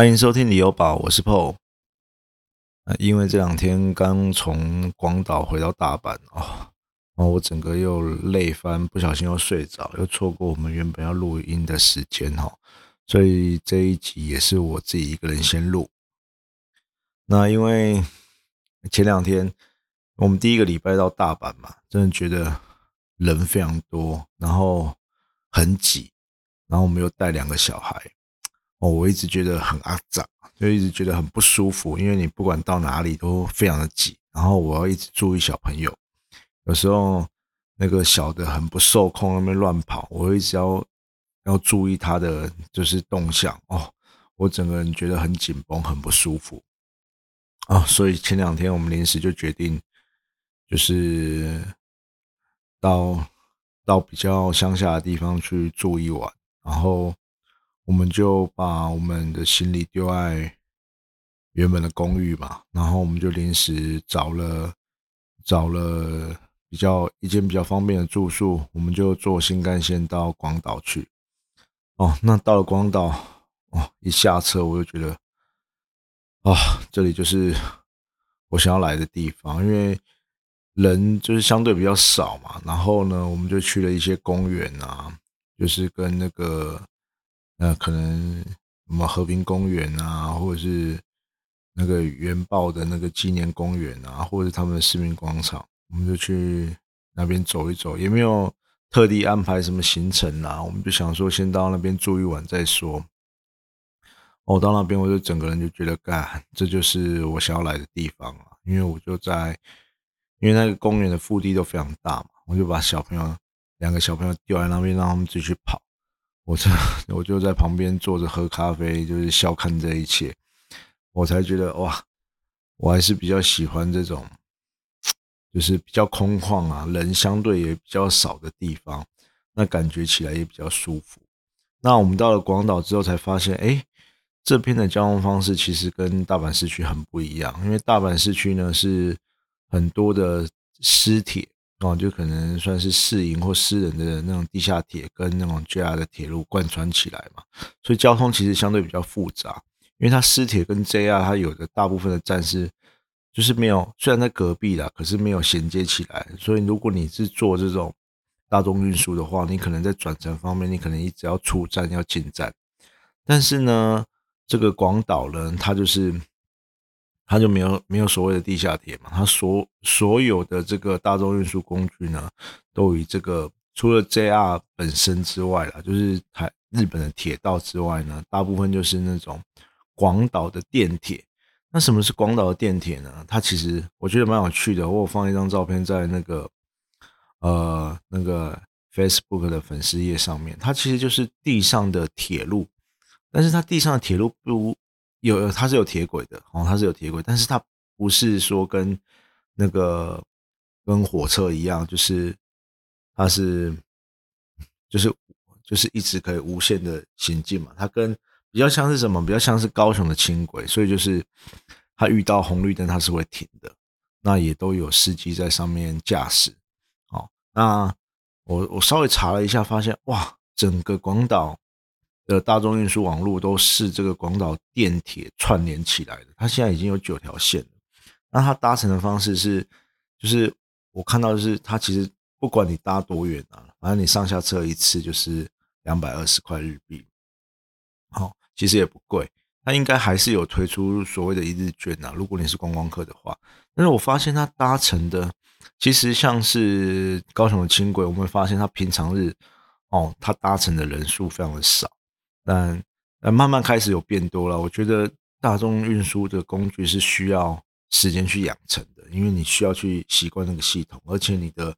欢迎收听旅游宝，我是 Paul。因为这两天刚从广岛回到大阪哦，然后我整个又累翻，不小心又睡着，又错过我们原本要录音的时间哈，所以这一集也是我自己一个人先录。那因为前两天我们第一个礼拜到大阪嘛，真的觉得人非常多，然后很挤，然后我们又带两个小孩。哦，我一直觉得很阿杂，就一直觉得很不舒服，因为你不管到哪里都非常的挤，然后我要一直注意小朋友，有时候那个小的很不受控，那边乱跑，我一直要要注意他的就是动向哦，我整个人觉得很紧绷，很不舒服啊，所以前两天我们临时就决定，就是到到比较乡下的地方去住一晚，然后。我们就把我们的行李丢在原本的公寓嘛，然后我们就临时找了找了比较一间比较方便的住宿，我们就坐新干线到广岛去。哦，那到了广岛，哦，一下车我就觉得，啊，这里就是我想要来的地方，因为人就是相对比较少嘛。然后呢，我们就去了一些公园啊，就是跟那个。那可能什么和平公园啊，或者是那个原爆的那个纪念公园啊，或者是他们的市民广场，我们就去那边走一走，也没有特地安排什么行程啊，我们就想说先到那边住一晚再说。我到那边我就整个人就觉得，干，这就是我想要来的地方啊，因为我就在，因为那个公园的腹地都非常大嘛，我就把小朋友两个小朋友丢在那边，让他们自己去跑。我这我就在旁边坐着喝咖啡，就是笑看这一切，我才觉得哇，我还是比较喜欢这种，就是比较空旷啊，人相对也比较少的地方，那感觉起来也比较舒服。那我们到了广岛之后才发现，哎，这边的交通方式其实跟大阪市区很不一样，因为大阪市区呢是很多的私铁。哦，就可能算是私营或私人的那种地下铁跟那种 JR 的铁路贯穿起来嘛，所以交通其实相对比较复杂。因为它私铁跟 JR 它有的大部分的站是就是没有，虽然在隔壁啦，可是没有衔接起来。所以如果你是做这种大众运输的话，你可能在转乘方面，你可能一直要出站要进站。但是呢，这个广岛呢，它就是。它就没有没有所谓的地下铁嘛？它所所有的这个大众运输工具呢，都以这个除了 JR 本身之外啦，就是台日本的铁道之外呢，大部分就是那种广岛的电铁。那什么是广岛的电铁呢？它其实我觉得蛮有趣的。我有放一张照片在那个呃那个 Facebook 的粉丝页上面。它其实就是地上的铁路，但是它地上的铁路不如。有，它是有铁轨的哦，它是有铁轨，但是它不是说跟那个跟火车一样，就是它是就是就是一直可以无限的行进嘛。它跟比较像是什么？比较像是高雄的轻轨，所以就是它遇到红绿灯它是会停的。那也都有司机在上面驾驶。好，那我我稍微查了一下，发现哇，整个广岛。的大众运输网络都是这个广岛电铁串联起来的，它现在已经有九条线了。那它搭乘的方式是，就是我看到的是，它其实不管你搭多远啊，反正你上下车一次就是两百二十块日币，好，其实也不贵。它应该还是有推出所谓的一日券啊，如果你是观光客的话。但是我发现它搭乘的，其实像是高雄的轻轨，我们会发现它平常日哦，它搭乘的人数非常的少。但呃，慢慢开始有变多了。我觉得大众运输的工具是需要时间去养成的，因为你需要去习惯那个系统，而且你的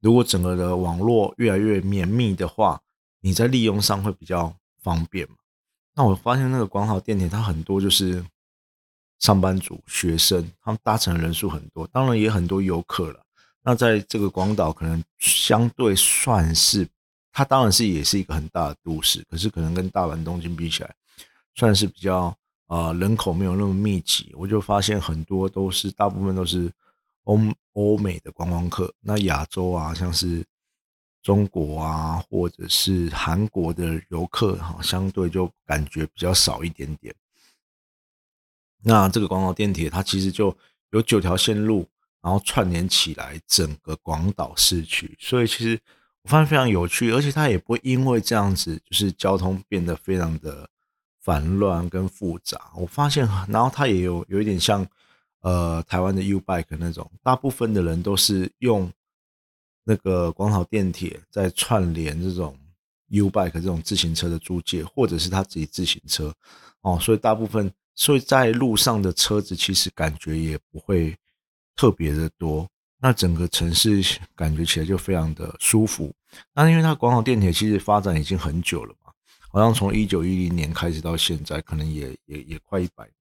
如果整个的网络越来越绵密的话，你在利用上会比较方便嘛。那我发现那个广岛电铁，它很多就是上班族、学生，他们搭乘人数很多，当然也很多游客了。那在这个广岛，可能相对算是。它当然是也是一个很大的都市，可是可能跟大阪、东京比起来，算是比较啊人口没有那么密集。我就发现很多都是大部分都是欧欧美的观光客，那亚洲啊，像是中国啊，或者是韩国的游客哈，相对就感觉比较少一点点。那这个广岛电铁它其实就有九条线路，然后串联起来整个广岛市区，所以其实我发现非常有趣，而且它也不会因为这样子就是交通变得非常的繁乱跟复杂。我发现，然后它也有有一点像呃台湾的 U Bike 那种，大部分的人都是用那个广岛电铁在串联这种 U Bike 这种自行车的租借，或者是他自己自行车哦，所以大部分。所以在路上的车子其实感觉也不会特别的多，那整个城市感觉起来就非常的舒服。那因为它广岛电铁其实发展已经很久了嘛，好像从一九一零年开始到现在，可能也也也快一百年，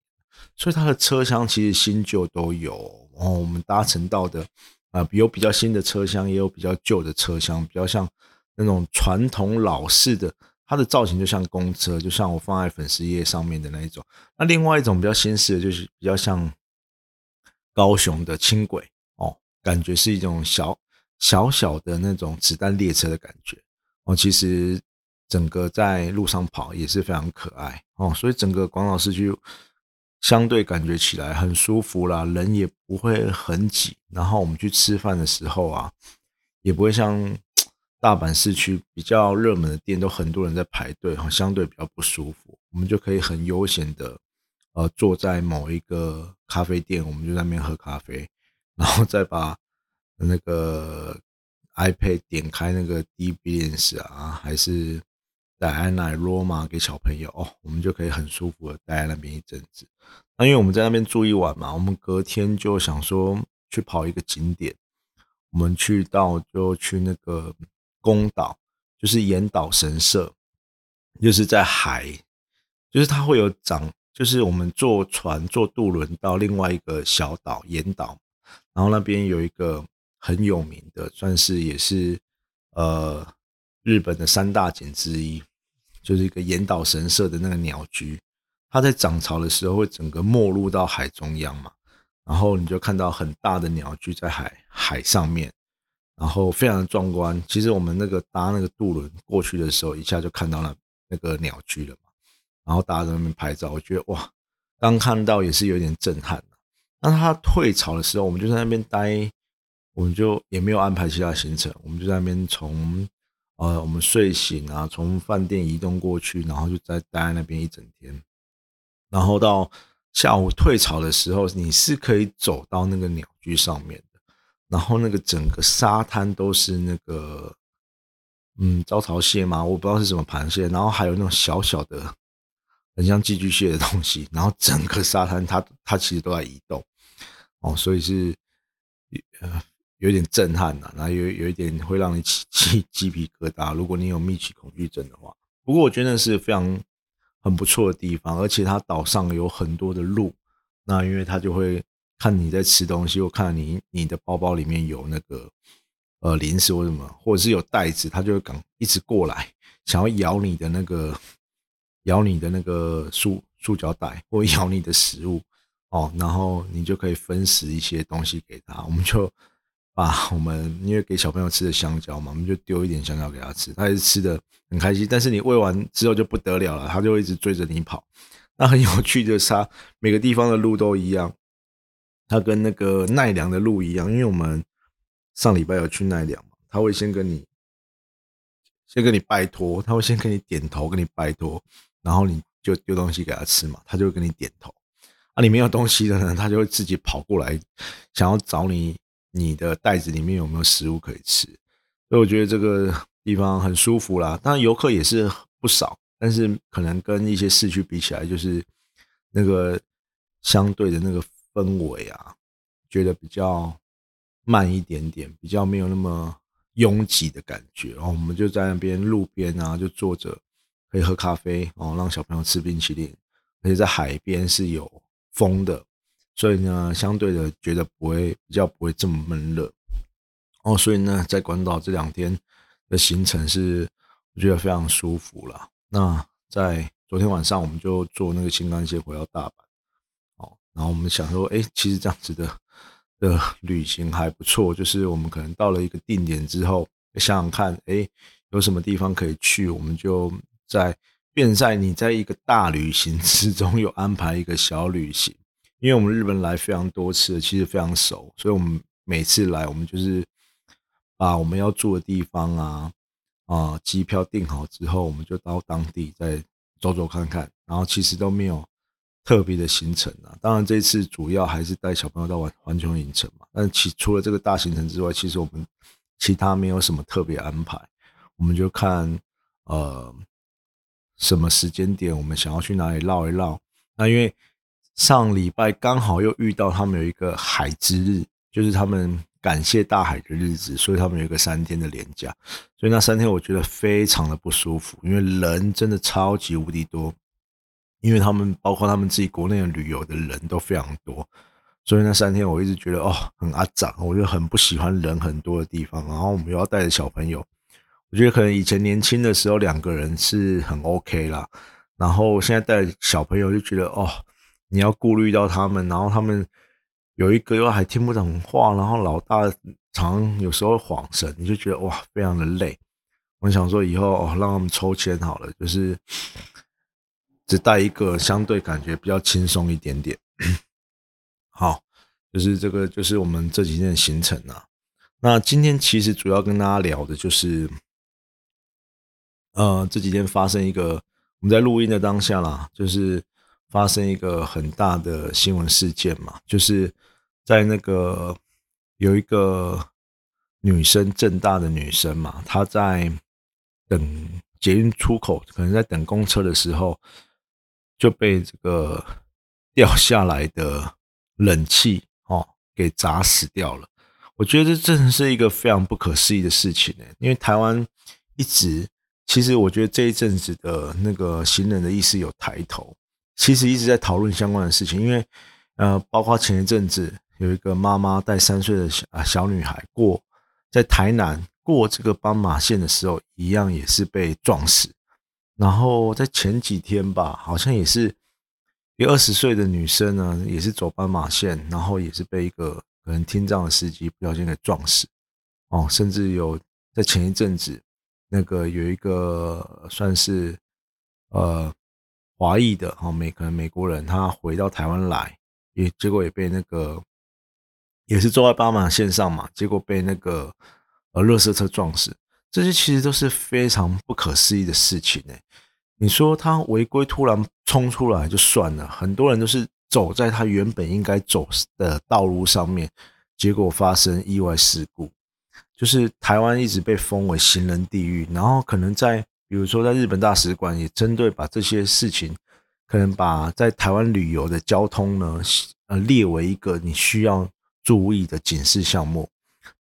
所以它的车厢其实新旧都有。然哦，我们搭乘到的啊，有比较新的车厢，也有比较旧的车厢，比较像那种传统老式的。它的造型就像公车，就像我放在粉丝页上面的那一种。那另外一种比较新式的，就是比较像高雄的轻轨，感觉是一种小小小的那种子弹列车的感觉哦。其实整个在路上跑也是非常可爱哦，所以整个广岛市区相对感觉起来很舒服啦，人也不会很挤。然后我们去吃饭的时候啊，也不会像。大阪市区比较热门的店都很多人在排队，哈，相对比较不舒服。我们就可以很悠闲的，呃，坐在某一个咖啡店，我们就在那边喝咖啡，然后再把那个 iPad 点开那个 DBS 啊，还是带安奶罗马给小朋友哦，我们就可以很舒服的待在那边一阵子。那因为我们在那边住一晚嘛，我们隔天就想说去跑一个景点，我们去到就去那个。宫岛就是岩岛神社，就是在海，就是它会有长，就是我们坐船坐渡轮到另外一个小岛岩岛，然后那边有一个很有名的，算是也是呃日本的三大景之一，就是一个岩岛神社的那个鸟居，它在涨潮的时候会整个没入到海中央嘛，然后你就看到很大的鸟居在海海上面。然后非常的壮观。其实我们那个搭那个渡轮过去的时候，一下就看到了那个鸟居了嘛。然后大家在那边拍照，我觉得哇，刚看到也是有点震撼。那他退潮的时候，我们就在那边待，我们就也没有安排其他行程，我们就在那边从呃我们睡醒啊，从饭店移动过去，然后就在待在那边一整天。然后到下午退潮的时候，你是可以走到那个鸟居上面的。然后那个整个沙滩都是那个，嗯，招潮蟹嘛，我不知道是什么螃蟹。然后还有那种小小的，很像寄居蟹的东西。然后整个沙滩它它其实都在移动，哦，所以是呃有点震撼呐，然后有有一点会让你起鸡鸡皮疙瘩。如果你有密集恐惧症的话，不过我觉得是非常很不错的地方，而且它岛上有很多的路，那因为它就会。看你在吃东西，或看你你的包包里面有那个呃零食或什么，或者是有袋子，它就会赶一直过来，想要咬你的那个咬你的那个塑塑胶袋，或咬你的食物哦，然后你就可以分食一些东西给他。我们就把我们因为给小朋友吃的香蕉嘛，我们就丢一点香蕉给他吃，他也是吃的很开心。但是你喂完之后就不得了了，他就一直追着你跑。那很有趣的是，每个地方的路都一样。它跟那个奈良的路一样，因为我们上礼拜有去奈良嘛，他会先跟你先跟你拜托，他会先跟你点头，跟你拜托，然后你就丢东西给他吃嘛，他就会跟你点头。啊，里面有东西的呢，他就会自己跑过来，想要找你你的袋子里面有没有食物可以吃。所以我觉得这个地方很舒服啦，当然游客也是不少，但是可能跟一些市区比起来，就是那个相对的那个。氛围啊，觉得比较慢一点点，比较没有那么拥挤的感觉。然后我们就在那边路边啊，就坐着可以喝咖啡哦，让小朋友吃冰淇淋，而且在海边是有风的，所以呢，相对的觉得不会比较不会这么闷热哦。所以呢，在广岛这两天的行程是我觉得非常舒服了。那在昨天晚上，我们就坐那个新干线回到大阪哦。然后我们想说，哎，其实这样子的的旅行还不错，就是我们可能到了一个定点之后，想想看，哎，有什么地方可以去，我们就在变在你在一个大旅行之中有安排一个小旅行，因为我们日本来非常多次，其实非常熟，所以我们每次来，我们就是把我们要住的地方啊啊机票订好之后，我们就到当地再走走看看，然后其实都没有特别的行程啊。当然这次主要还是带小朋友到环环球影城嘛，但其除了这个大行程之外，其实我们其他没有什么特别安排，我们就看呃。什么时间点我们想要去哪里绕一绕？那因为上礼拜刚好又遇到他们有一个海之日，就是他们感谢大海的日子，所以他们有一个三天的连假。所以那三天我觉得非常的不舒服，因为人真的超级无敌多，因为他们包括他们自己国内的旅游的人都非常多，所以那三天我一直觉得哦很阿长，我就很不喜欢人很多的地方。然后我们又要带着小朋友。我觉得可能以前年轻的时候两个人是很 OK 啦，然后现在带小朋友就觉得哦，你要顾虑到他们，然后他们有一个又还听不懂话，然后老大常有时候晃神，你就觉得哇，非常的累。我想说以后让他们抽签好了，就是只带一个，相对感觉比较轻松一点点。好，就是这个就是我们这几天的行程啊。那今天其实主要跟大家聊的就是。呃，这几天发生一个，我们在录音的当下啦，就是发生一个很大的新闻事件嘛，就是在那个有一个女生，正大的女生嘛，她在等捷运出口，可能在等公车的时候，就被这个掉下来的冷气哦给砸死掉了。我觉得这真是一个非常不可思议的事情呢，因为台湾一直。其实我觉得这一阵子的那个行人的意识有抬头，其实一直在讨论相关的事情，因为呃，包括前一阵子有一个妈妈带三岁的小小女孩过在台南过这个斑马线的时候，一样也是被撞死。然后在前几天吧，好像也是一个二十岁的女生呢，也是走斑马线，然后也是被一个可能听障的司机不小心给撞死。哦，甚至有在前一阵子。那个有一个算是呃华裔的哈美可能美国人，他回到台湾来，也结果也被那个也是坐在斑马线上嘛，结果被那个呃热色车撞死。这些其实都是非常不可思议的事情哎。你说他违规突然冲出来就算了，很多人都是走在他原本应该走的道路上面，结果发生意外事故。就是台湾一直被封为行人地狱，然后可能在比如说在日本大使馆也针对把这些事情，可能把在台湾旅游的交通呢，呃列为一个你需要注意的警示项目。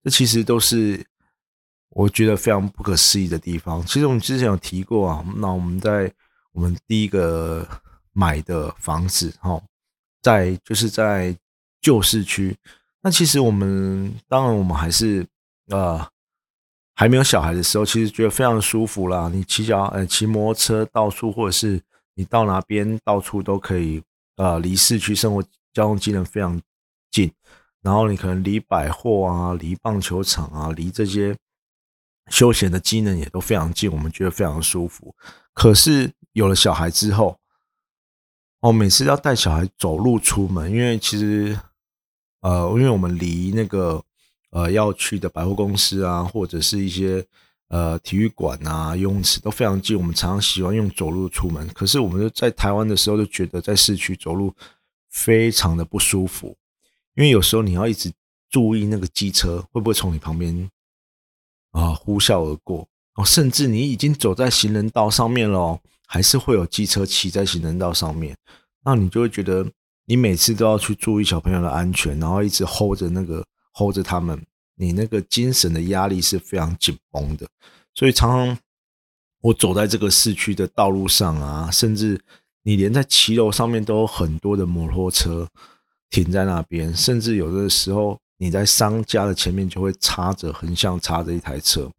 这其实都是我觉得非常不可思议的地方。其实我们之前有提过啊，那我们在我们第一个买的房子哈，在就是在旧市区。那其实我们当然我们还是。呃，还没有小孩的时候，其实觉得非常舒服啦。你骑脚呃骑摩托车到处，或者是你到哪边到处都可以。呃，离市区生活交通机能非常近，然后你可能离百货啊、离棒球场啊、离这些休闲的机能也都非常近，我们觉得非常舒服。可是有了小孩之后，哦，每次要带小孩走路出门，因为其实呃，因为我们离那个。呃，要去的百货公司啊，或者是一些呃体育馆啊、游泳池都非常近。我们常常喜欢用走路出门，可是我们在台湾的时候就觉得在市区走路非常的不舒服，因为有时候你要一直注意那个机车会不会从你旁边啊呼啸而过哦，甚至你已经走在行人道上面了，还是会有机车骑在行人道上面，那你就会觉得你每次都要去注意小朋友的安全，然后一直 hold 着那个。Hold 着他们，你那个精神的压力是非常紧绷的，所以常常我走在这个市区的道路上啊，甚至你连在骑楼上面都有很多的摩托车停在那边，甚至有的时候你在商家的前面就会插着横向插着一台车，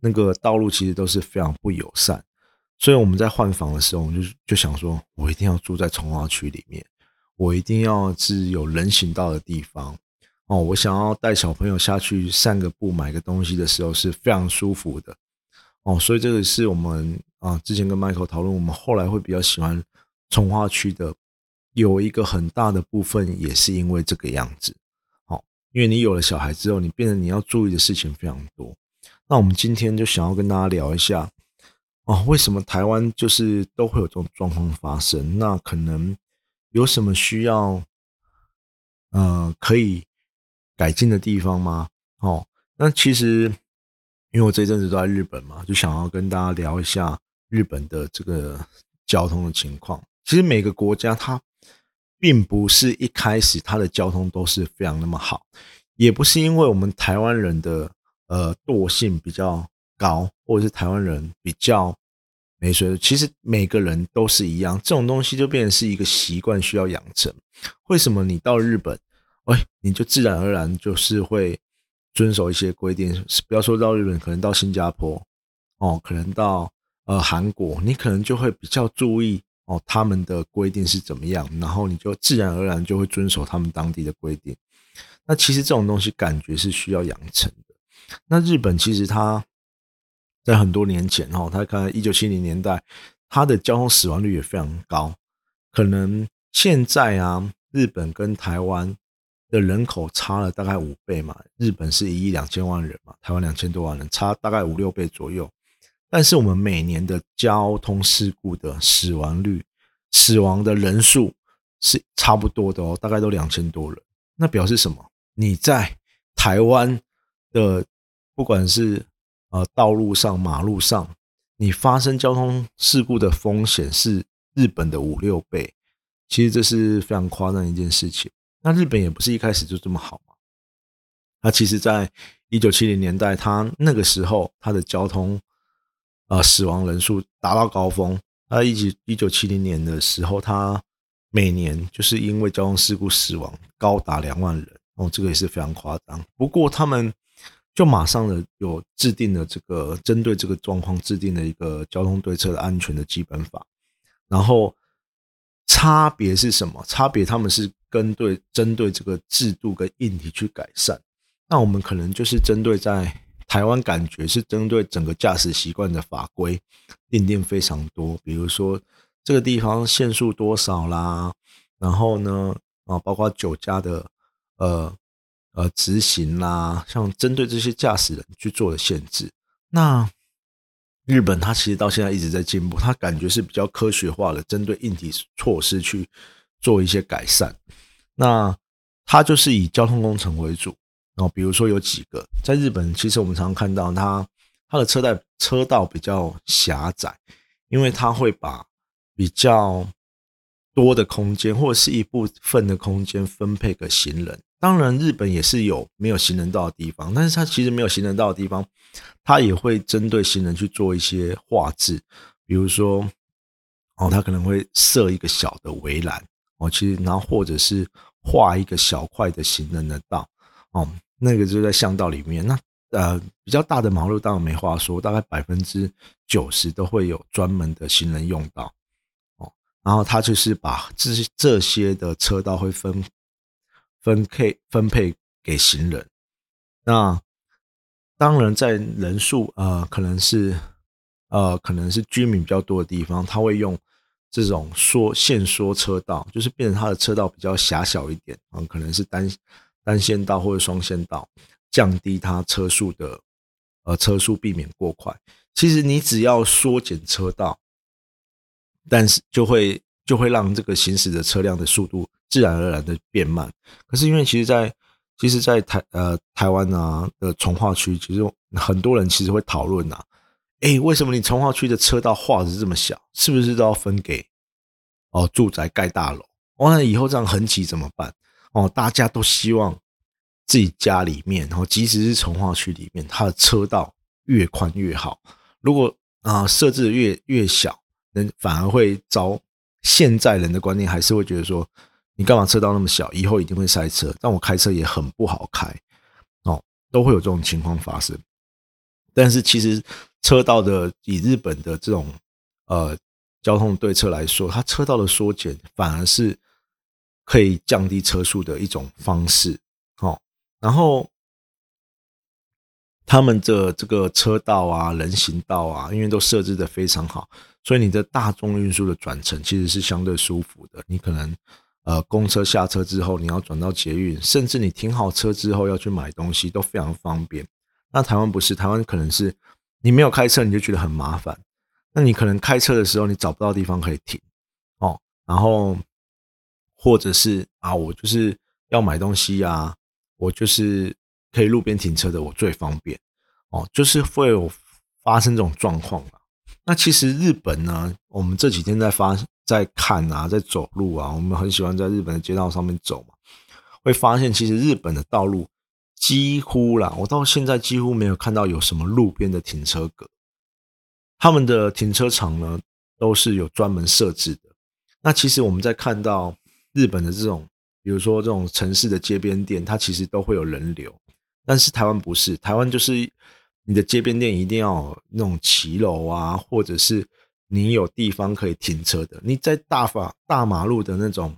那个道路其实都是非常不友善，所以我们在换房的时候，我们就就想说，我一定要住在从化区里面，我一定要是有人行道的地方。哦，我想要带小朋友下去散个步、买个东西的时候是非常舒服的。哦，所以这个是我们啊之前跟 Michael 讨论，我们后来会比较喜欢从化区的有一个很大的部分也是因为这个样子，好，因为你有了小孩之后，你变得你要注意的事情非常多。那我们今天就想要跟大家聊一下，哦，为什么台湾就是都会有这种状况发生？那可能有什么需要，呃，可以改进的地方吗？哦，那其实因为我这一阵子都在日本嘛，就想要跟大家聊一下日本的这个交通的情况。其实每个国家它并不是一开始它的交通都是非常那么好，也不是因为我们台湾人的呃惰性比较高，或者是台湾人比较没水准。其实每个人都是一样，这种东西就变成是一个习惯需要养成。为什么你到日本，哎，你就自然而然就是会遵守一些规定？不要说到日本，可能到新加坡，哦，可能到呃韩国，你可能就会比较注意。哦，他们的规定是怎么样，然后你就自然而然就会遵守他们当地的规定。那其实这种东西感觉是需要养成的。那日本其实它在很多年前哦，它看一九七零年代，它的交通死亡率也非常高。可能现在啊，日本跟台湾的人口差了大概五倍嘛，日本是一亿两千万人嘛，台湾两千多万人，差大概五六倍左右。但是我们每年的交通事故的死亡率、死亡的人数是差不多的哦，大概都两千多人。那表示什么？你在台湾的不管是呃道路上、马路上，你发生交通事故的风险是日本的五六倍。其实这是非常夸张一件事情。那日本也不是一开始就这么好嘛。那其实，在一九七零年代，他那个时候他的交通。啊，死亡人数达到高峰。他一九一九七零年的时候，他每年就是因为交通事故死亡高达两万人，哦，这个也是非常夸张。不过他们就马上的有制定了这个针对这个状况制定了一个交通对策的安全的基本法。然后差别是什么？差别他们是跟对针对这个制度跟硬体去改善。那我们可能就是针对在。台湾感觉是针对整个驾驶习惯的法规定定非常多，比如说这个地方限速多少啦，然后呢啊，包括酒驾的呃呃执行啦，像针对这些驾驶人去做的限制。那日本它其实到现在一直在进步，它感觉是比较科学化的，针对硬体措施去做一些改善。那它就是以交通工程为主。哦，比如说有几个在日本，其实我们常常看到它它的车带车道比较狭窄，因为它会把比较多的空间或者是一部分的空间分配给行人。当然，日本也是有没有行人道的地方，但是它其实没有行人道的地方，它也会针对行人去做一些画质，比如说哦，它可能会设一个小的围栏哦，其实然后或者是画一个小块的行人的道。哦，那个就在巷道里面。那呃，比较大的马路当然没话说，大概百分之九十都会有专门的行人用道。哦，然后他就是把这些这些的车道会分分配分配给行人。那当然，在人数呃可能是呃可能是居民比较多的地方，他会用这种缩限缩车道，就是变成它的车道比较狭小一点啊，可能是单。单线道或者双线道，降低它车速的，呃，车速避免过快。其实你只要缩减车道，但是就会就会让这个行驶的车辆的速度自然而然的变慢。可是因为其实，在其实，在台呃台湾啊的从化区，其实很多人其实会讨论呐，哎，为什么你从化区的车道画的这么小？是不是都要分给哦住宅盖大楼？完了以后这样很挤怎么办？哦，大家都希望自己家里面，然后即使是从化区里面，它的车道越宽越好。如果啊设置的越越小，人反而会遭现在人的观念还是会觉得说，你干嘛车道那么小？以后一定会塞车，但我开车也很不好开哦，都会有这种情况发生。但是其实车道的以日本的这种呃交通对策来说，它车道的缩减反而是。可以降低车速的一种方式，哦，然后他们的这个车道啊、人行道啊，因为都设置的非常好，所以你的大众运输的转乘其实是相对舒服的。你可能呃公车下车之后，你要转到捷运，甚至你停好车之后要去买东西都非常方便。那台湾不是，台湾可能是你没有开车你就觉得很麻烦，那你可能开车的时候你找不到地方可以停哦，然后或者是啊，我就是要买东西呀，我就是可以路边停车的，我最方便。哦，就是会有发生这种状况嘛。那其实日本呢，我们这几天在发在看啊，在走路啊，我们很喜欢在日本的街道上面走嘛，会发现其实日本的道路几乎啦，我到现在几乎没有看到有什么路边的停车格，他们的停车场呢都是有专门设置的。那其实我们在看到日本的这种，比如说这种城市的街边店，它其实都会有人流，但是台湾不是，台湾就是。你的街边店一定要那种骑楼啊，或者是你有地方可以停车的。你在大法大马路的那种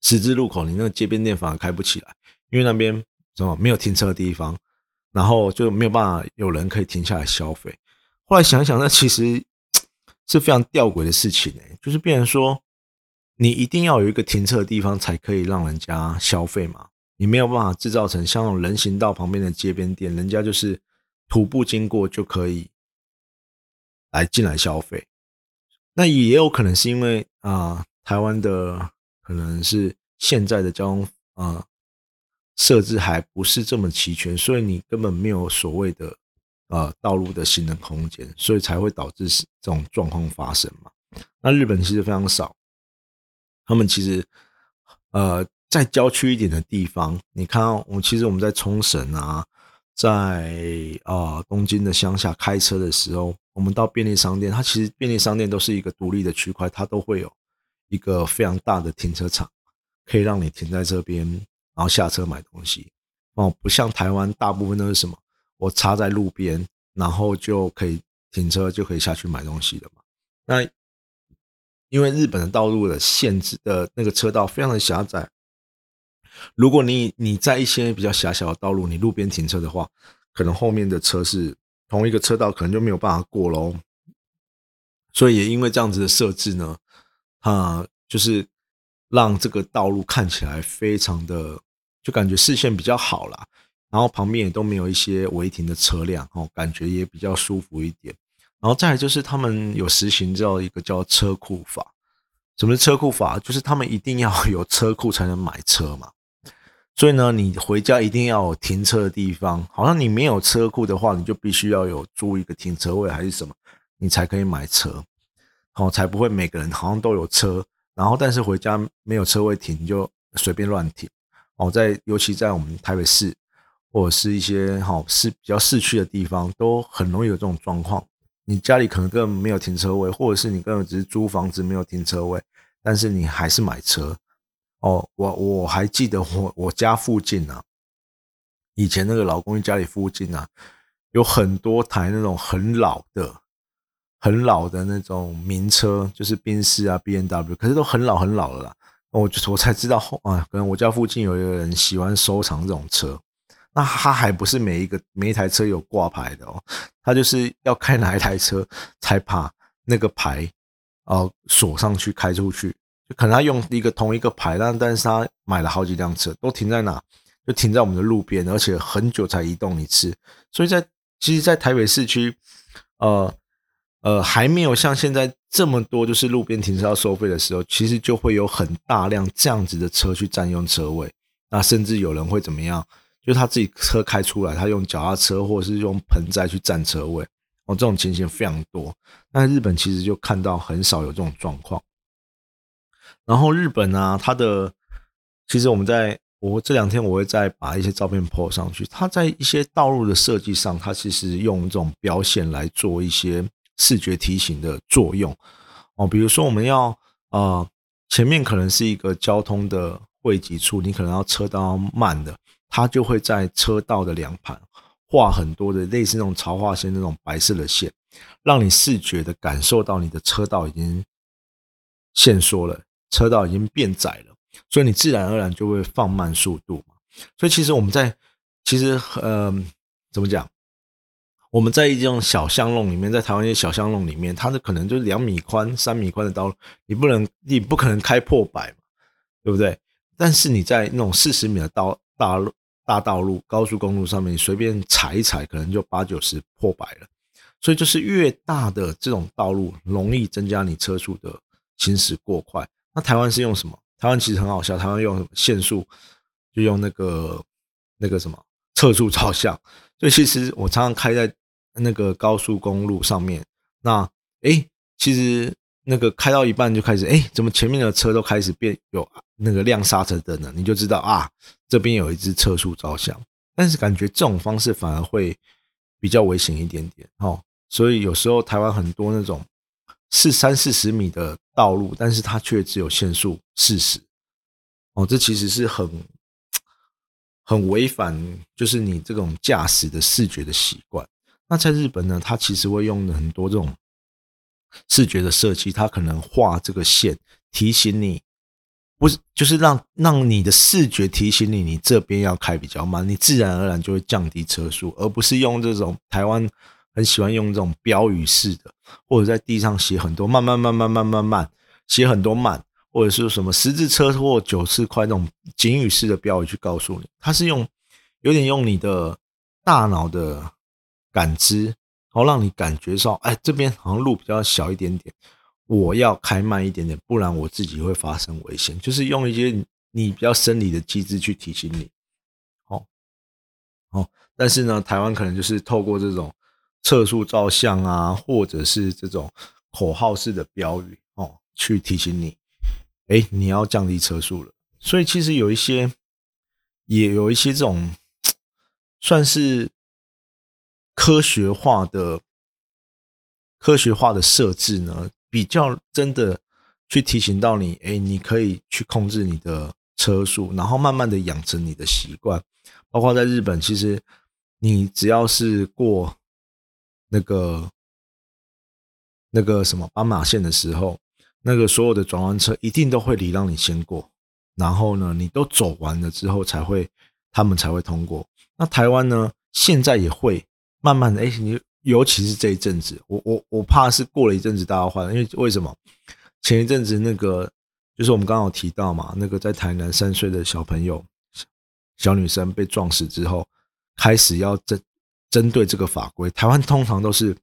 十字路口，你那个街边店反而开不起来，因为那边什么没有停车的地方，然后就没有办法有人可以停下来消费。后来想想，那其实是非常吊诡的事情哎，就是变成说，你一定要有一个停车的地方才可以让人家消费嘛，你没有办法制造成像人行道旁边的街边店，人家就是。徒步经过就可以来进来消费，那也有可能是因为啊，台湾的可能是现在的交通啊设置还不是这么齐全，所以你根本没有所谓的呃道路的行人空间，所以才会导致这种状况发生嘛。那日本其实非常少，他们其实呃在郊区一点的地方，你看到我其实我们在冲绳啊。在啊，东京的乡下开车的时候，我们到便利商店，它其实便利商店都是一个独立的区块，它都会有一个非常大的停车场，可以让你停在这边，然后下车买东西。哦，不像台湾，大部分都是什么，我插在路边，然后就可以停车，就可以下去买东西了嘛。那因为日本的道路的限制的那个车道非常的狭窄。如果你你在一些比较狭小的道路，你路边停车的话，可能后面的车是同一个车道，可能就没有办法过喽。所以也因为这样子的设置呢，啊，就是让这个道路看起来非常的，就感觉视线比较好啦，然后旁边也都没有一些违停的车辆，哦，感觉也比较舒服一点。然后再来就是他们有实行叫一个叫车库法，什么是车库法？就是他们一定要有车库才能买车嘛。所以呢，你回家一定要有停车的地方。好像你没有车库的话，你就必须要有租一个停车位还是什么，你才可以买车。好，才不会每个人好像都有车，然后但是回家没有车位停，就随便乱停。哦，在尤其在我们台北市或者是一些好市比较市区的地方，都很容易有这种状况。你家里可能根本没有停车位，或者是你根本只是租房子没有停车位，但是你还是买车。哦，我我还记得我我家附近啊，以前那个老公寓家里附近啊，有很多台那种很老的、很老的那种名车，就是宾士啊、B N W，可是都很老很老了啦。我就我才知道后啊，可能我家附近有一个人喜欢收藏这种车，那他还不是每一个每一台车有挂牌的哦，他就是要开哪一台车才把那个牌哦锁上去开出去。就可能他用一个同一个牌，但但是他买了好几辆车，都停在哪？就停在我们的路边，而且很久才移动一次。所以在其实，在台北市区，呃呃，还没有像现在这么多，就是路边停车要收费的时候，其实就会有很大量这样子的车去占用车位。那甚至有人会怎么样？就他自己车开出来，他用脚踏车或者是用盆栽去占车位。哦，这种情形非常多。但日本其实就看到很少有这种状况。然后日本啊，它的其实我们在我这两天我会再把一些照片 po 上去。它在一些道路的设计上，它其实用这种标线来做一些视觉提醒的作用哦。比如说我们要呃前面可能是一个交通的汇集处，你可能要车道慢的，它就会在车道的两旁画很多的类似那种潮化线那种白色的线，让你视觉的感受到你的车道已经限缩了。车道已经变窄了，所以你自然而然就会放慢速度嘛。所以其实我们在其实呃怎么讲？我们在一种小巷弄里面，在台湾一些小巷弄里面，它的可能就是两米宽、三米宽的道路，你不能你不可能开破百嘛，对不对？但是你在那种四十米的道大路大道路高速公路上面，你随便踩一踩，可能就八九十破百了。所以就是越大的这种道路，容易增加你车速的行驶过快。那台湾是用什么？台湾其实很好笑，台湾用限速，就用那个那个什么测速照相。所以其实我常常开在那个高速公路上面，那哎，其实那个开到一半就开始，哎，怎么前面的车都开始变有那个亮刹车灯了？你就知道啊，这边有一只测速照相。但是感觉这种方式反而会比较危险一点点，哦。所以有时候台湾很多那种是三四十米的道路，但是它却只有限速四十，哦，这其实是很很违反，就是你这种驾驶的视觉的习惯。那在日本呢，它其实会用很多这种视觉的设计，它可能画这个线提醒你，不是就是让让你的视觉提醒你，你这边要开比较慢，你自然而然就会降低车速，而不是用这种台湾。很喜欢用这种标语式的，或者在地上写很多慢慢慢慢慢慢慢，写很多慢，或者是什么十字车祸九次快那种警语式的标语去告诉你，它是用有点用你的大脑的感知，然后让你感觉到，哎，这边好像路比较小一点点，我要开慢一点点，不然我自己会发生危险。就是用一些你比较生理的机制去提醒你，好，好，但是呢，台湾可能就是透过这种。测速照相啊，或者是这种口号式的标语哦，去提醒你，哎，你要降低车速了。所以其实有一些，也有一些这种算是科学化的、科学化的设置呢，比较真的去提醒到你，哎，你可以去控制你的车速，然后慢慢的养成你的习惯。包括在日本，其实你只要是过。那个那个什么斑马线的时候，那个所有的转弯车一定都会礼让你先过，然后呢，你都走完了之后才会，他们才会通过。那台湾呢，现在也会慢慢的，哎，你尤其是这一阵子，我我我怕是过了一阵子大家换，因为为什么？前一阵子那个就是我们刚刚有提到嘛，那个在台南三岁的小朋友小女生被撞死之后，开始要针针对这个法规，台湾通常都是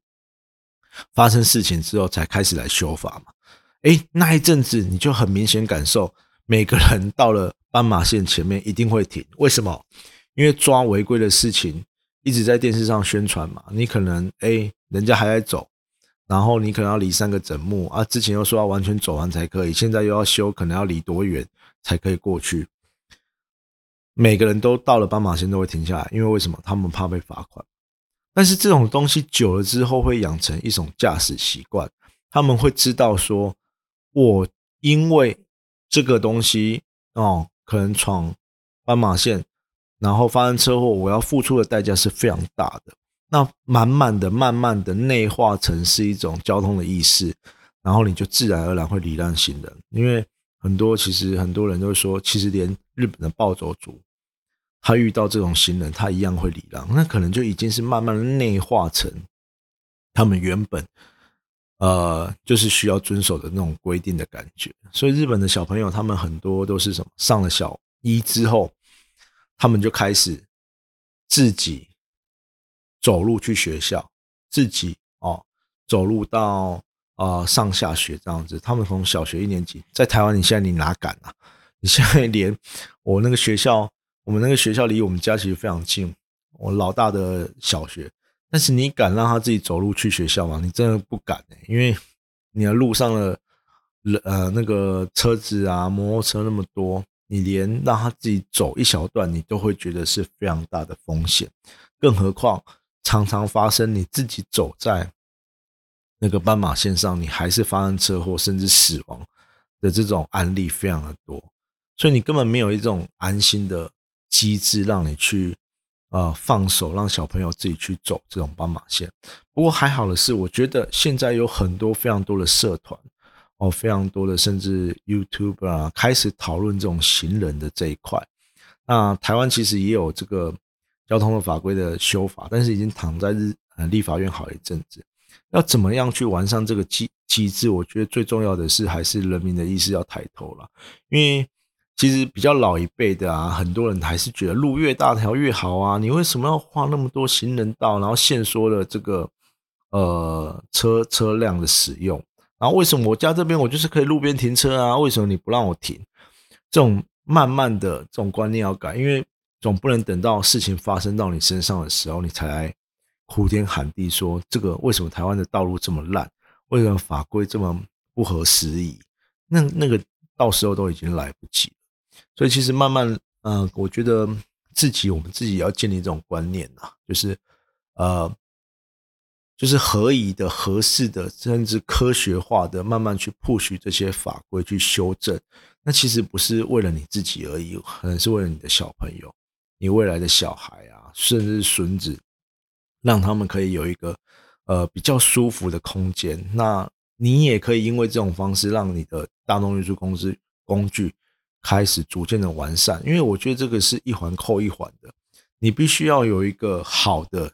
发生事情之后才开始来修法嘛。哎，那一阵子你就很明显感受，每个人到了斑马线前面一定会停。为什么？因为抓违规的事情一直在电视上宣传嘛。你可能哎，人家还在走，然后你可能要离三个整木啊，之前又说要完全走完才可以，现在又要修，可能要离多远才可以过去。每个人都到了斑马线都会停下来，因为为什么？他们怕被罚款。但是这种东西久了之后会养成一种驾驶习惯，他们会知道说，我因为这个东西哦，可能闯斑马线，然后发生车祸，我要付出的代价是非常大的。那慢慢的、慢慢的内化成是一种交通的意识，然后你就自然而然会礼让行人。因为很多其实很多人都说，其实连日本的暴走族。他遇到这种行人，他一样会礼让，那可能就已经是慢慢的内化成他们原本呃就是需要遵守的那种规定的感觉。所以日本的小朋友，他们很多都是什么？上了小一之后，他们就开始自己走路去学校，自己哦走路到啊上下学这样子。他们从小学一年级，在台湾，你现在你哪敢啊？你现在连我那个学校。我们那个学校离我们家其实非常近，我老大的小学。但是你敢让他自己走路去学校吗？你真的不敢哎，因为你的路上的人呃那个车子啊摩托车那么多，你连让他自己走一小段，你都会觉得是非常大的风险。更何况常常发生你自己走在那个斑马线上，你还是发生车祸甚至死亡的这种案例非常的多，所以你根本没有一种安心的。机制让你去，呃，放手让小朋友自己去走这种斑马线。不过还好的是，我觉得现在有很多非常多的社团，哦，非常多的甚至 YouTube 啊，开始讨论这种行人的这一块。那台湾其实也有这个交通的法规的修法，但是已经躺在日呃立法院好一阵子。要怎么样去完善这个机机制？我觉得最重要的是还是人民的意识要抬头了，因为。其实比较老一辈的啊，很多人还是觉得路越大条越好啊，你为什么要画那么多行人道，然后限缩了这个呃车车辆的使用？然后为什么我家这边我就是可以路边停车啊？为什么你不让我停？这种慢慢的这种观念要改，因为总不能等到事情发生到你身上的时候，你才来呼天喊地说这个为什么台湾的道路这么烂？为什么法规这么不合时宜？那那个到时候都已经来不及了。所以其实慢慢，嗯，我觉得自己我们自己也要建立这种观念呐，就是呃。就是合宜的、合适的，甚至科学化的，慢慢去 push 这些法规去修正。那其实不是为了你自己而已，可能是为了你的小朋友、你未来的小孩啊，甚至孙子，让他们可以有一个呃比较舒服的空间。那你也可以因为这种方式，让你的大众运输公司工具开始逐渐的完善。因为我觉得这个是一环扣一环的，你必须要有一个好的。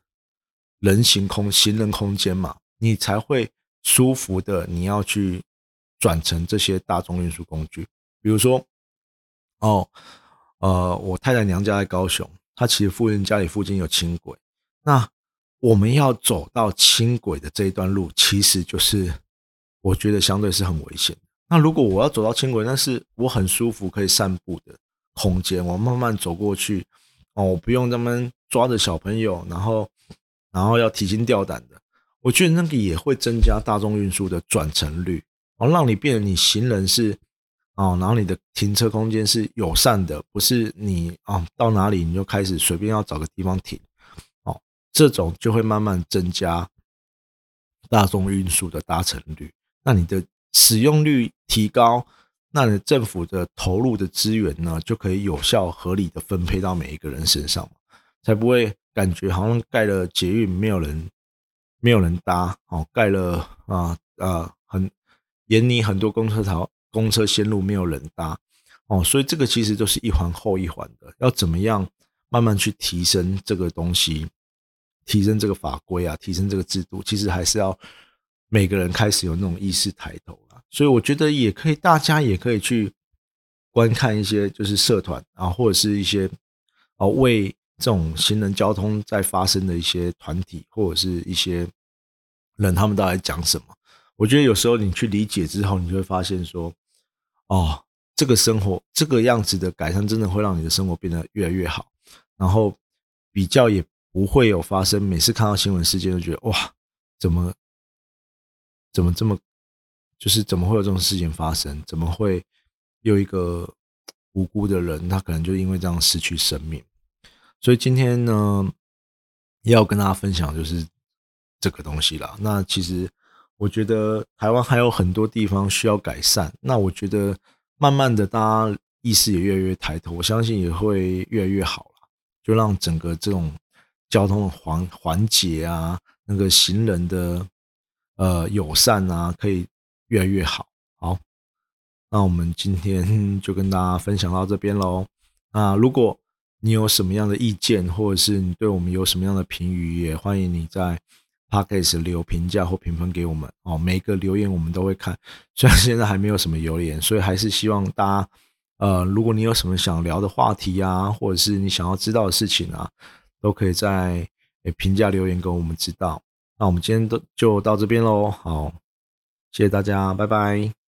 人行空行人空间嘛，你才会舒服的。你要去转成这些大众运输工具，比如说，哦，呃，我太太娘家在高雄，她其实附近家里附近有轻轨，那我们要走到轻轨的这一段路，其实就是我觉得相对是很危险。那如果我要走到轻轨，那是我很舒服可以散步的空间，我慢慢走过去，哦，我不用他们抓着小朋友，然后。然后要提心吊胆的，我觉得那个也会增加大众运输的转乘率，哦，让你变得你行人是，哦，然后你的停车空间是友善的，不是你啊到哪里你就开始随便要找个地方停，哦，这种就会慢慢增加大众运输的搭乘率，那你的使用率提高，那你政府的投入的资源呢就可以有效合理的分配到每一个人身上，才不会。感觉好像盖了捷运没有人，没有人搭哦，盖了啊啊很沿你很多公车条公车线路没有人搭哦，所以这个其实都是一环后一环的，要怎么样慢慢去提升这个东西，提升这个法规啊，提升这个制度，其实还是要每个人开始有那种意识抬头了。所以我觉得也可以，大家也可以去观看一些就是社团啊，或者是一些啊为。这种行人交通在发生的一些团体或者是一些人，他们都在讲什么？我觉得有时候你去理解之后，你就会发现说，哦，这个生活这个样子的改善，真的会让你的生活变得越来越好。然后比较也不会有发生，每次看到新闻事件都觉得哇，怎么怎么这么，就是怎么会有这种事情发生？怎么会有一个无辜的人，他可能就因为这样失去生命？所以今天呢，要跟大家分享就是这个东西啦。那其实我觉得台湾还有很多地方需要改善。那我觉得慢慢的，大家意识也越来越抬头，我相信也会越来越好了。就让整个这种交通的环环节啊，那个行人的呃友善啊，可以越来越好。好，那我们今天就跟大家分享到这边喽。那如果你有什么样的意见，或者是你对我们有什么样的评语，也欢迎你在 podcast 留评价或评分给我们哦。每个留言我们都会看，虽然现在还没有什么留言，所以还是希望大家，呃，如果你有什么想聊的话题啊，或者是你想要知道的事情啊，都可以在评价留言给我们知道。那我们今天都就到这边喽，好，谢谢大家，拜拜。